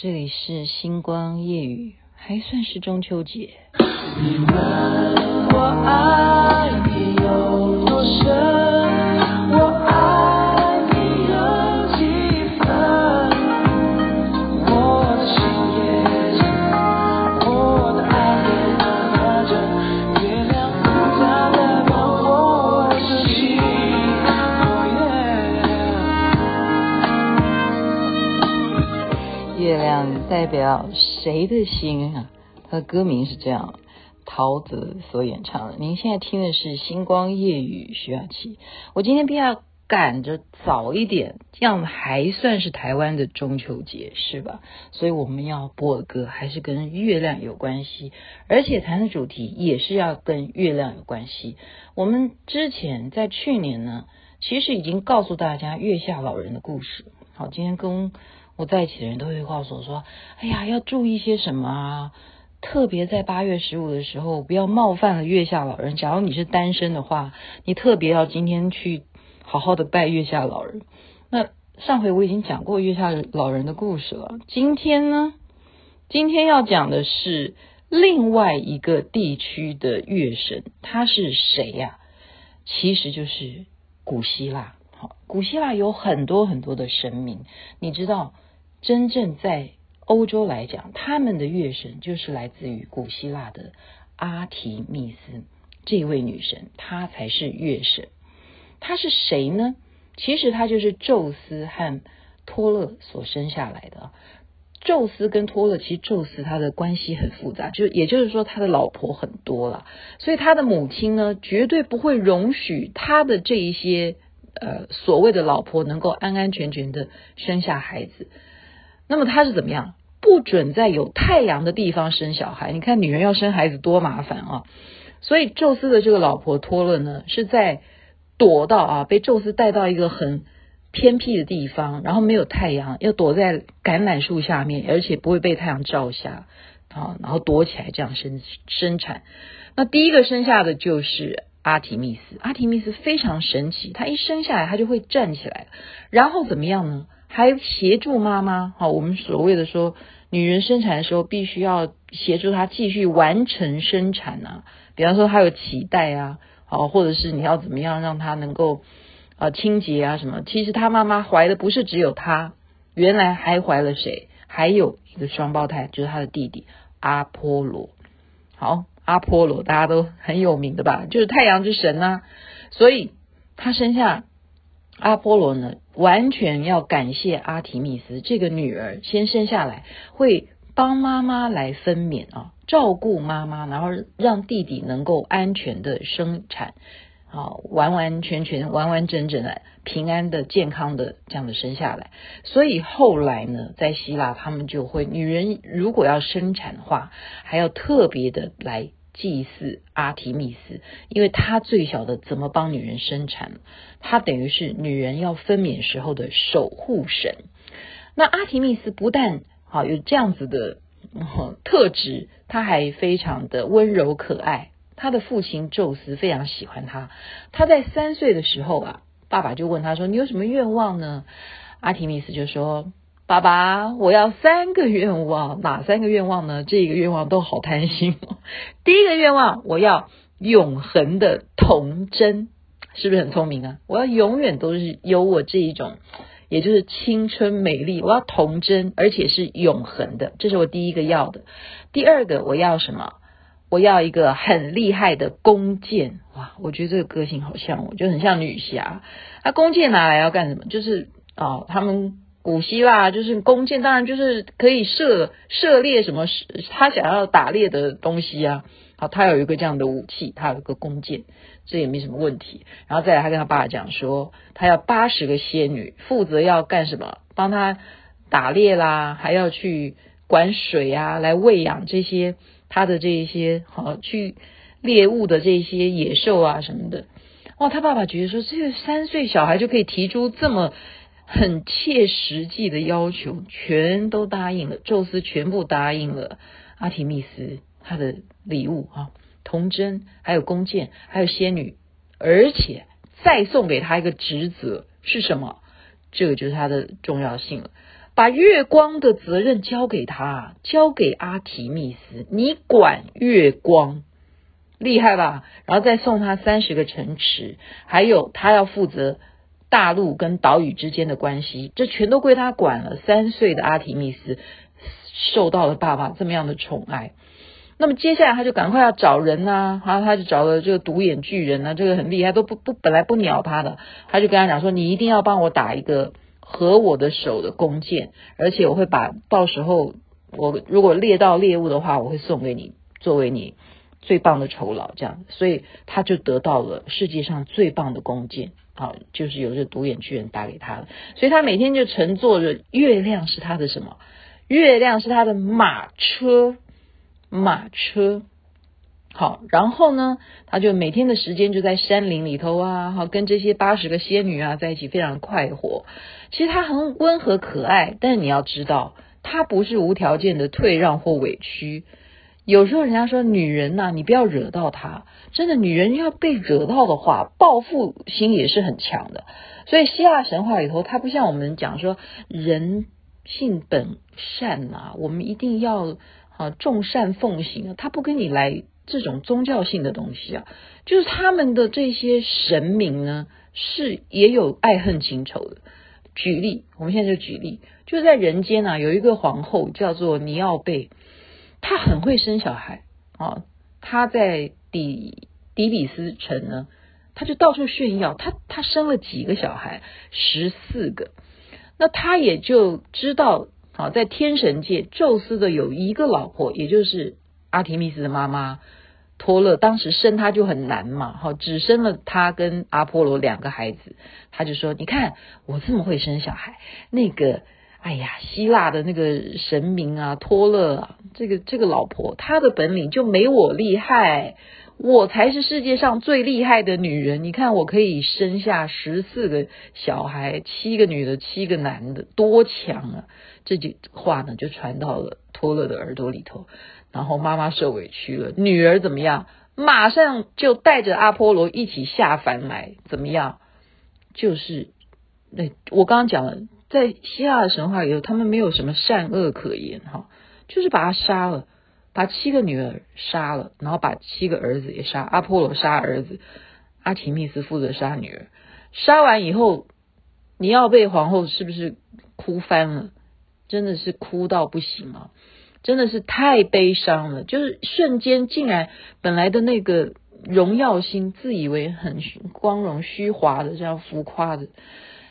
这里是星光夜雨，还算是中秋节。你问我爱你有多深，代表谁的心啊？他的歌名是这样，陶喆所演唱的。您现在听的是《星光夜雨》，徐雅琪。我今天比较赶着早一点，这样还算是台湾的中秋节，是吧？所以我们要播的歌还是跟月亮有关系，而且谈的主题也是要跟月亮有关系。我们之前在去年呢，其实已经告诉大家月下老人的故事。好，今天跟我在一起的人都会告诉我说：“哎呀，要注意些什么啊？特别在八月十五的时候，不要冒犯了月下老人。假如你是单身的话，你特别要今天去好好的拜月下老人。那上回我已经讲过月下老人的故事了。今天呢，今天要讲的是另外一个地区的月神，他是谁呀？其实就是古希腊。好，古希腊有很多很多的神明，你知道。真正在欧洲来讲，他们的月神就是来自于古希腊的阿提密斯这位女神，她才是月神。她是谁呢？其实她就是宙斯和托勒所生下来的。宙斯跟托勒，其实宙斯他的关系很复杂，就也就是说他的老婆很多了，所以他的母亲呢，绝对不会容许他的这一些呃所谓的老婆能够安安全全的生下孩子。那么他是怎么样？不准在有太阳的地方生小孩。你看女人要生孩子多麻烦啊！所以宙斯的这个老婆托勒呢，是在躲到啊，被宙斯带到一个很偏僻的地方，然后没有太阳，要躲在橄榄树下面，而且不会被太阳照下啊，然后躲起来这样生生产。那第一个生下的就是阿提密斯。阿提密斯非常神奇，他一生下来他就会站起来，然后怎么样呢？还协助妈妈，好，我们所谓的说，女人生产的时候必须要协助她继续完成生产啊。比方说，她有脐带啊，好，或者是你要怎么样让她能够啊清洁啊什么。其实她妈妈怀的不是只有她，原来还怀了谁？还有一个双胞胎，就是她的弟弟阿波罗。好，阿波罗大家都很有名的吧？就是太阳之神啊。所以她生下。阿波罗呢，完全要感谢阿提密斯这个女儿先生下来，会帮妈妈来分娩啊，照顾妈妈，然后让弟弟能够安全的生产，啊，完完全全、完完整整的、平安的、健康的这样的生下来。所以后来呢，在希腊他们就会，女人如果要生产的话，还要特别的来。祭祀阿提密斯，因为他最晓得怎么帮女人生产，他等于是女人要分娩时候的守护神。那阿提密斯不但好有这样子的特质，他还非常的温柔可爱。他的父亲宙斯非常喜欢他。他在三岁的时候啊，爸爸就问他说：“你有什么愿望呢？”阿提密斯就说。爸爸，我要三个愿望，哪三个愿望呢？这个愿望都好贪心哦。第一个愿望，我要永恒的童真，是不是很聪明啊？我要永远都是有我这一种，也就是青春美丽。我要童真，而且是永恒的，这是我第一个要的。第二个，我要什么？我要一个很厉害的弓箭。哇，我觉得这个个性好像我，就很像女侠。那弓箭拿来要干什么？就是哦，他们。古希腊就是弓箭，当然就是可以射射猎什么，他想要打猎的东西啊。好，他有一个这样的武器，他有一个弓箭，这也没什么问题。然后再来，他跟他爸爸讲说，他要八十个仙女负责要干什么？帮他打猎啦，还要去管水啊，来喂养这些他的这一些好去猎物的这些野兽啊什么的。哇，他爸爸觉得说，这个三岁小孩就可以提出这么。很切实际的要求，全都答应了。宙斯全部答应了阿提密斯他的礼物啊，童真，还有弓箭，还有仙女，而且再送给他一个职责是什么？这个就是他的重要性了。把月光的责任交给他，交给阿提密斯，你管月光，厉害吧？然后再送他三十个城池，还有他要负责大陆跟岛屿之间的关系，这全都归他管了。三岁的阿提密斯受到了爸爸这么样的宠爱。那么接下来他就赶快要找人呐、啊，然后他就找了这个独眼巨人啊，这个很厉害，都不不本来不鸟他的，他就跟他讲说：“你一定要帮我打一个合我的手的弓箭，而且我会把到时候我如果猎到猎物的话，我会送给你作为你最棒的酬劳。”这样，所以他就得到了世界上最棒的弓箭，好，就是由这独眼巨人打给他的。所以他每天就乘坐着月亮是他的什么？月亮是他的马车。马车，好，然后呢，他就每天的时间就在山林里头啊，好，跟这些八十个仙女啊在一起，非常快活。其实他很温和可爱，但你要知道，他不是无条件的退让或委屈。有时候人家说女人呐、啊，你不要惹到她，真的，女人要被惹到的话，报复心也是很强的。所以希腊神话里头，他不像我们讲说人性本善呐、啊，我们一定要。啊，众善奉行啊，他不跟你来这种宗教性的东西啊，就是他们的这些神明呢，是也有爱恨情仇的。举例，我们现在就举例，就在人间啊，有一个皇后叫做尼奥贝，他很会生小孩啊，他在底底比斯城呢，他就到处炫耀，他他生了几个小孩，十四个，那他也就知道。好，在天神界，宙斯的有一个老婆，也就是阿提密斯的妈妈托勒，当时生他就很难嘛，好，只生了他跟阿波罗两个孩子，他就说：“你看我这么会生小孩，那个，哎呀，希腊的那个神明啊，托勒啊，这个这个老婆，她的本领就没我厉害。”我才是世界上最厉害的女人，你看我可以生下十四个小孩，七个女的，七个男的，多强啊！这句话呢就传到了托勒的耳朵里头，然后妈妈受委屈了，女儿怎么样？马上就带着阿波罗一起下凡来，怎么样？就是那我刚刚讲了，在希腊的神话里头，他们没有什么善恶可言哈，就是把他杀了。把七个女儿杀了，然后把七个儿子也杀。阿波罗杀儿子，阿提密斯负责杀女儿。杀完以后，尼奥被皇后是不是哭翻了？真的是哭到不行啊！真的是太悲伤了。就是瞬间，竟然本来的那个荣耀心，自以为很光荣虚华的这样浮夸的，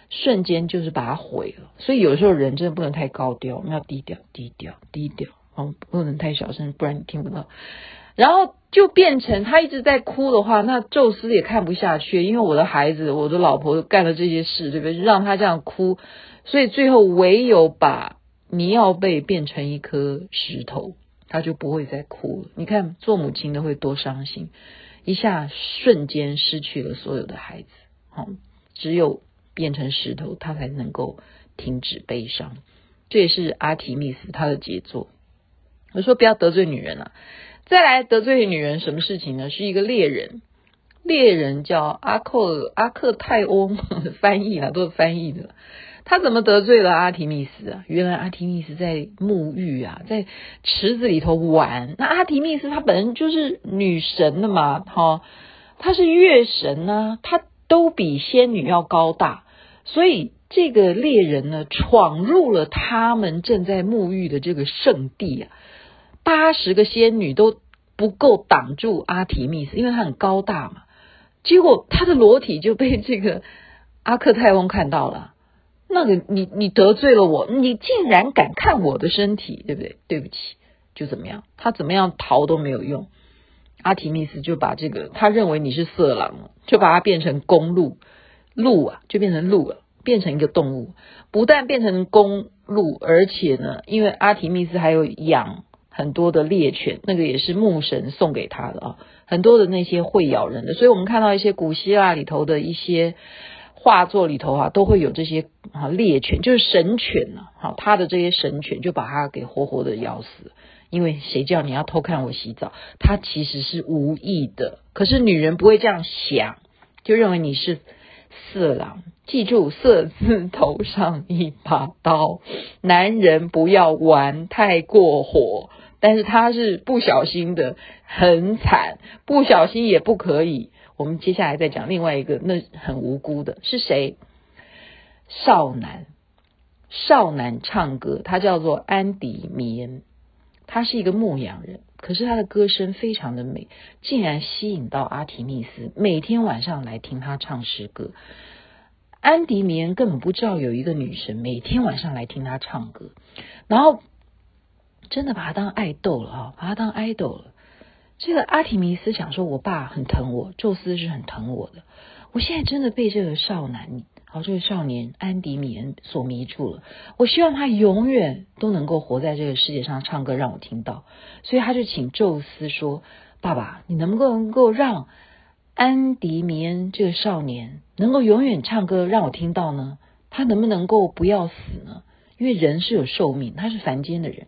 瞬间就是把它毁了。所以有时候人真的不能太高调，我们要低调，低调，低调。哦，不能太小声，不然你听不到。然后就变成他一直在哭的话，那宙斯也看不下去，因为我的孩子，我的老婆干了这些事，对不对？让他这样哭，所以最后唯有把尼奥贝变成一颗石头，他就不会再哭了。你看，做母亲的会多伤心，一下瞬间失去了所有的孩子。好，只有变成石头，他才能够停止悲伤。这也是阿提密斯他的杰作。我说不要得罪女人啊！再来得罪女人什么事情呢？是一个猎人，猎人叫阿克阿克泰翁，翻译了都是翻译的。他怎么得罪了阿提密斯啊？原来阿提密斯在沐浴啊，在池子里头玩。那阿提密斯她本身就是女神的嘛，哈，她是月神呢，她都比仙女要高大，所以这个猎人呢，闯入了他们正在沐浴的这个圣地啊。八十个仙女都不够挡住阿提密斯，因为他很高大嘛。结果他的裸体就被这个阿克泰翁看到了。那个你你得罪了我，你竟然敢看我的身体，对不对？对不起，就怎么样？他怎么样逃都没有用。阿提密斯就把这个他认为你是色狼，就把它变成公鹿，鹿啊就变成鹿了，变成一个动物。不但变成公鹿，而且呢，因为阿提密斯还有养。很多的猎犬，那个也是牧神送给他的啊。很多的那些会咬人的，所以我们看到一些古希腊里头的一些画作里头啊，都会有这些啊猎犬，就是神犬呐。好，他的这些神犬就把他给活活的咬死。因为谁叫你要偷看我洗澡？他其实是无意的，可是女人不会这样想，就认为你是色狼，记住“色”字头上一把刀，男人不要玩太过火。但是他是不小心的，很惨，不小心也不可以。我们接下来再讲另外一个，那很无辜的是谁？少男，少男唱歌，他叫做安迪·米恩，他是一个牧羊人，可是他的歌声非常的美，竟然吸引到阿提密斯，每天晚上来听他唱诗歌。安迪·米恩根本不知道有一个女神每天晚上来听他唱歌，然后真的把他当爱豆了啊，把他当爱豆了。这个阿提密斯想说，我爸很疼我，宙斯是很疼我的，我现在真的被这个少男。好，这个少年安迪米恩所迷住了。我希望他永远都能够活在这个世界上，唱歌让我听到。所以他就请宙斯说：“爸爸，你能不能够让安迪米恩这个少年能够永远唱歌让我听到呢？他能不能够不要死呢？因为人是有寿命，他是凡间的人。”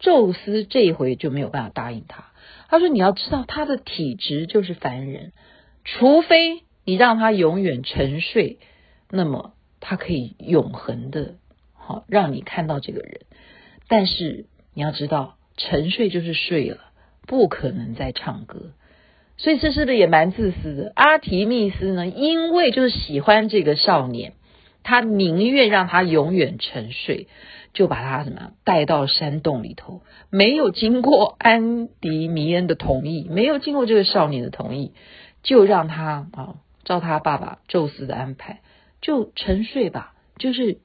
宙斯这一回就没有办法答应他。他说：“你要知道，他的体质就是凡人，除非你让他永远沉睡。”那么他可以永恒的，好让你看到这个人，但是你要知道，沉睡就是睡了，不可能再唱歌，所以这是不是也蛮自私的？阿提密斯呢，因为就是喜欢这个少年，他宁愿让他永远沉睡，就把他什么带到山洞里头，没有经过安迪米恩的同意，没有经过这个少年的同意，就让他啊，照他爸爸宙斯的安排。就沉睡吧，就是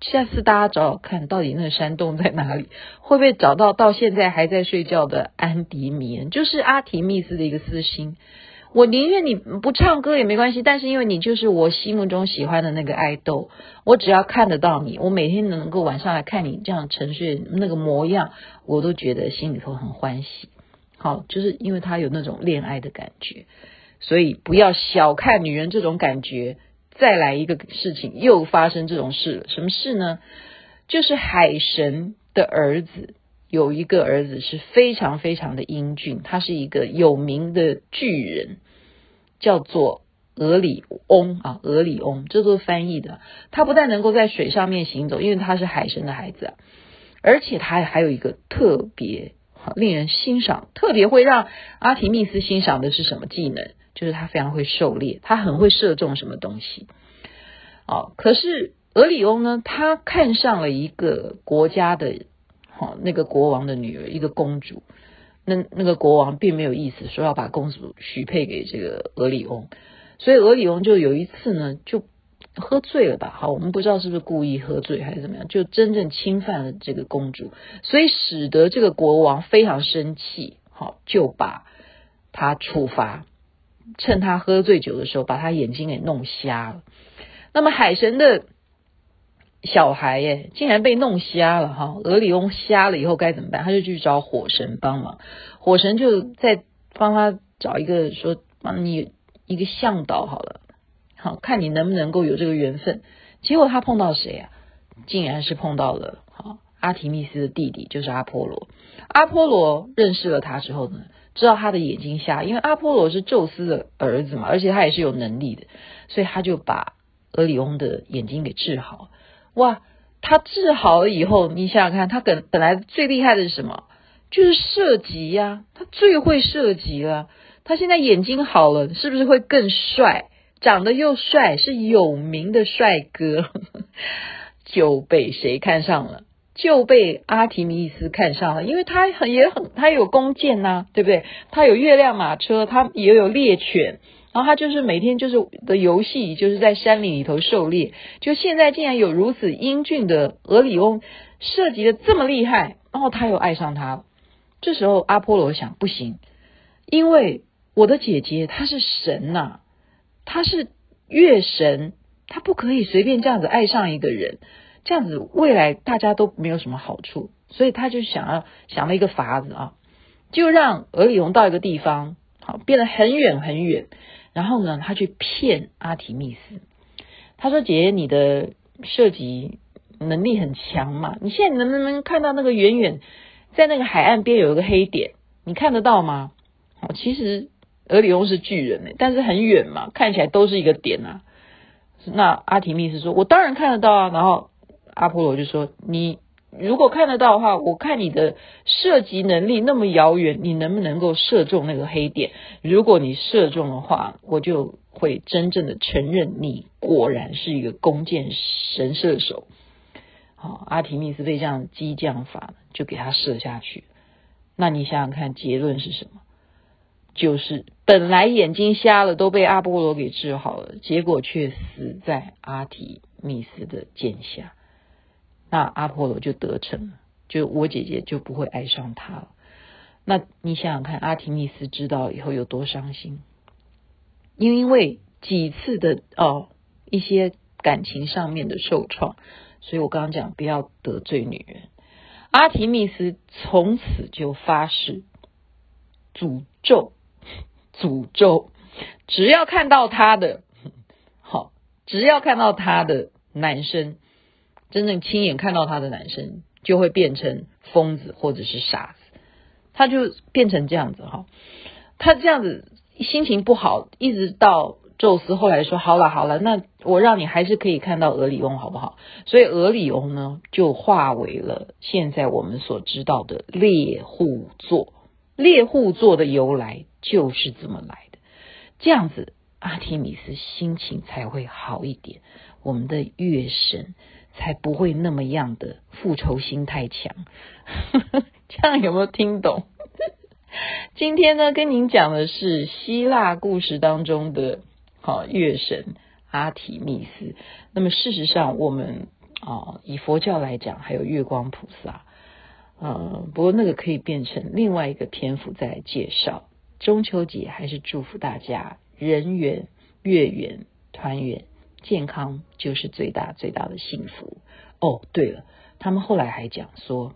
下次大家找找看到底那个山洞在哪里，会不会找到到现在还在睡觉的安迪米恩？就是阿提密斯的一个私心。我宁愿你不唱歌也没关系，但是因为你就是我心目中喜欢的那个爱豆，我只要看得到你，我每天能够晚上来看你这样沉睡那个模样，我都觉得心里头很欢喜。好，就是因为他有那种恋爱的感觉，所以不要小看女人这种感觉。再来一个事情，又发生这种事了。什么事呢？就是海神的儿子有一个儿子是非常非常的英俊，他是一个有名的巨人，叫做俄里翁啊，俄里翁，这都是翻译的。他不但能够在水上面行走，因为他是海神的孩子，而且他还有一个特别令人欣赏，特别会让阿提密斯欣赏的是什么技能？就是他非常会狩猎，他很会射中什么东西。哦，可是俄里翁呢，他看上了一个国家的，好、那个国王的女儿，一个公主。那那个国王并没有意思说要把公主许配给这个俄里翁，所以俄里翁就有一次呢，就喝醉了吧？好，我们不知道是不是故意喝醉还是怎么样，就真正侵犯了这个公主，所以使得这个国王非常生气，好、就把他处罚。趁他喝醉酒的时候，把他眼睛给弄瞎了。那么海神的小孩耶，竟然被弄瞎了哈！俄里翁瞎了以后该怎么办？他就去找火神帮忙。火神就在帮他找一个说，帮你一个向导好了，好看你能不能够有这个缘分。结果他碰到谁啊？竟然是碰到了好阿提密斯的弟弟，就是阿波罗。阿波罗认识了他之后呢，知道他的眼睛瞎，因为阿波罗是宙斯的儿子嘛，而且他也是有能力的，所以他就把俄里翁的眼睛给治好。哇，他治好了以后，你想想看，他本本来最厉害的是什么？就是射击呀，他最会射击了。他现在眼睛好了，是不是会更帅？长得又帅，是有名的帅哥，就被谁看上了？就被阿提密斯看上了，因为他很也很他有弓箭呐、对不对？他有月亮马车，他也有猎犬，然后他就是每天就是的游戏，就是在山林里头狩猎。就现在竟然有如此英俊的俄里翁，设计的这么厉害，然后他又爱上他。这时候阿波罗想，不行，因为我的姐姐她是神呐、她是月神，她不可以随便这样子爱上一个人。这样子未来大家都没有什么好处，所以他就想要想了一个法子啊，就让俄里翁到一个地方，好变得很远很远，然后呢，他去骗阿提密斯。他说：“姐姐，你的射击能力很强嘛？你现在能不能看到那个远远在那个海岸边有一个黑点？你看得到吗？”好，其实俄里翁是巨人，但是很远嘛，看起来都是一个点啊。那阿提密斯说：“我当然看得到啊。”然后阿波罗就说：“你如果看得到的话，我看你的射击能力那么遥远，你能不能够射中那个黑点？如果你射中的话，我就会真正的承认你果然是一个弓箭神射手。”好，阿提密斯被这样激将法就给他射下去。那你想想看，结论是什么？就是本来眼睛瞎了都被阿波罗给治好了，结果却死在阿提密斯的箭下。那阿波罗就得逞了，就我姐姐就不会爱上他了。那你想想看，阿提密斯知道以后有多伤心？因为几次的哦一些感情上面的受创，所以我刚刚讲不要得罪女人。阿提密斯从此就发誓诅咒。诅咒，只要看到他的，好，只要看到他的男生，真正亲眼看到他的男生，就会变成疯子或者是傻子，他就变成这样子哈。他这样子心情不好，一直到宙斯后来说好了好了，那我让你还是可以看到俄里翁好不好？所以俄里翁呢，就化为了现在我们所知道的猎户座。猎户座的由来就是这么来的，这样子阿提米斯心情才会好一点，我们的月神才不会那么样的复仇心太强。这样有没有听懂？今天呢，跟您讲的是希腊故事当中的好月神阿提密斯。那么事实上，我们啊以佛教来讲，还有月光菩萨。呃，不过那个可以变成另外一个篇幅再来介绍。中秋节还是祝福大家人圆、月圆、团圆、健康，就是最大最大的幸福。哦，对了，他们后来还讲说，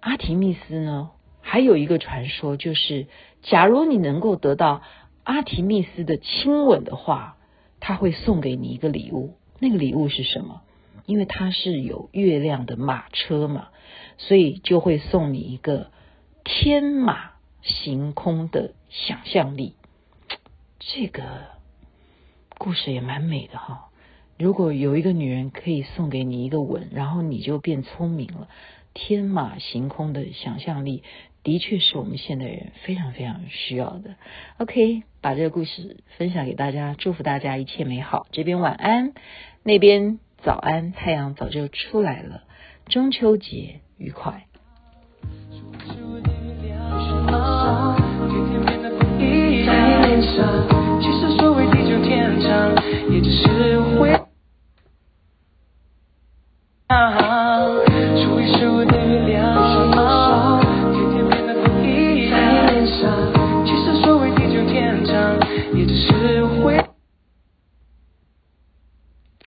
阿提密斯呢，还有一个传说，就是假如你能够得到阿提密斯的亲吻的话，他会送给你一个礼物。那个礼物是什么？因为他是有月亮的马车嘛。所以就会送你一个天马行空的想象力，这个故事也蛮美的哈，如果有一个女人可以送给你一个吻，然后你就变聪明了，天马行空的想象力的确是我们现代人非常非常需要的。ok，把这个故事分享给大家，祝福大家一切美好。这边晚安，那边早安，太阳早就出来了。中秋节愉快。天长，也只是会。啊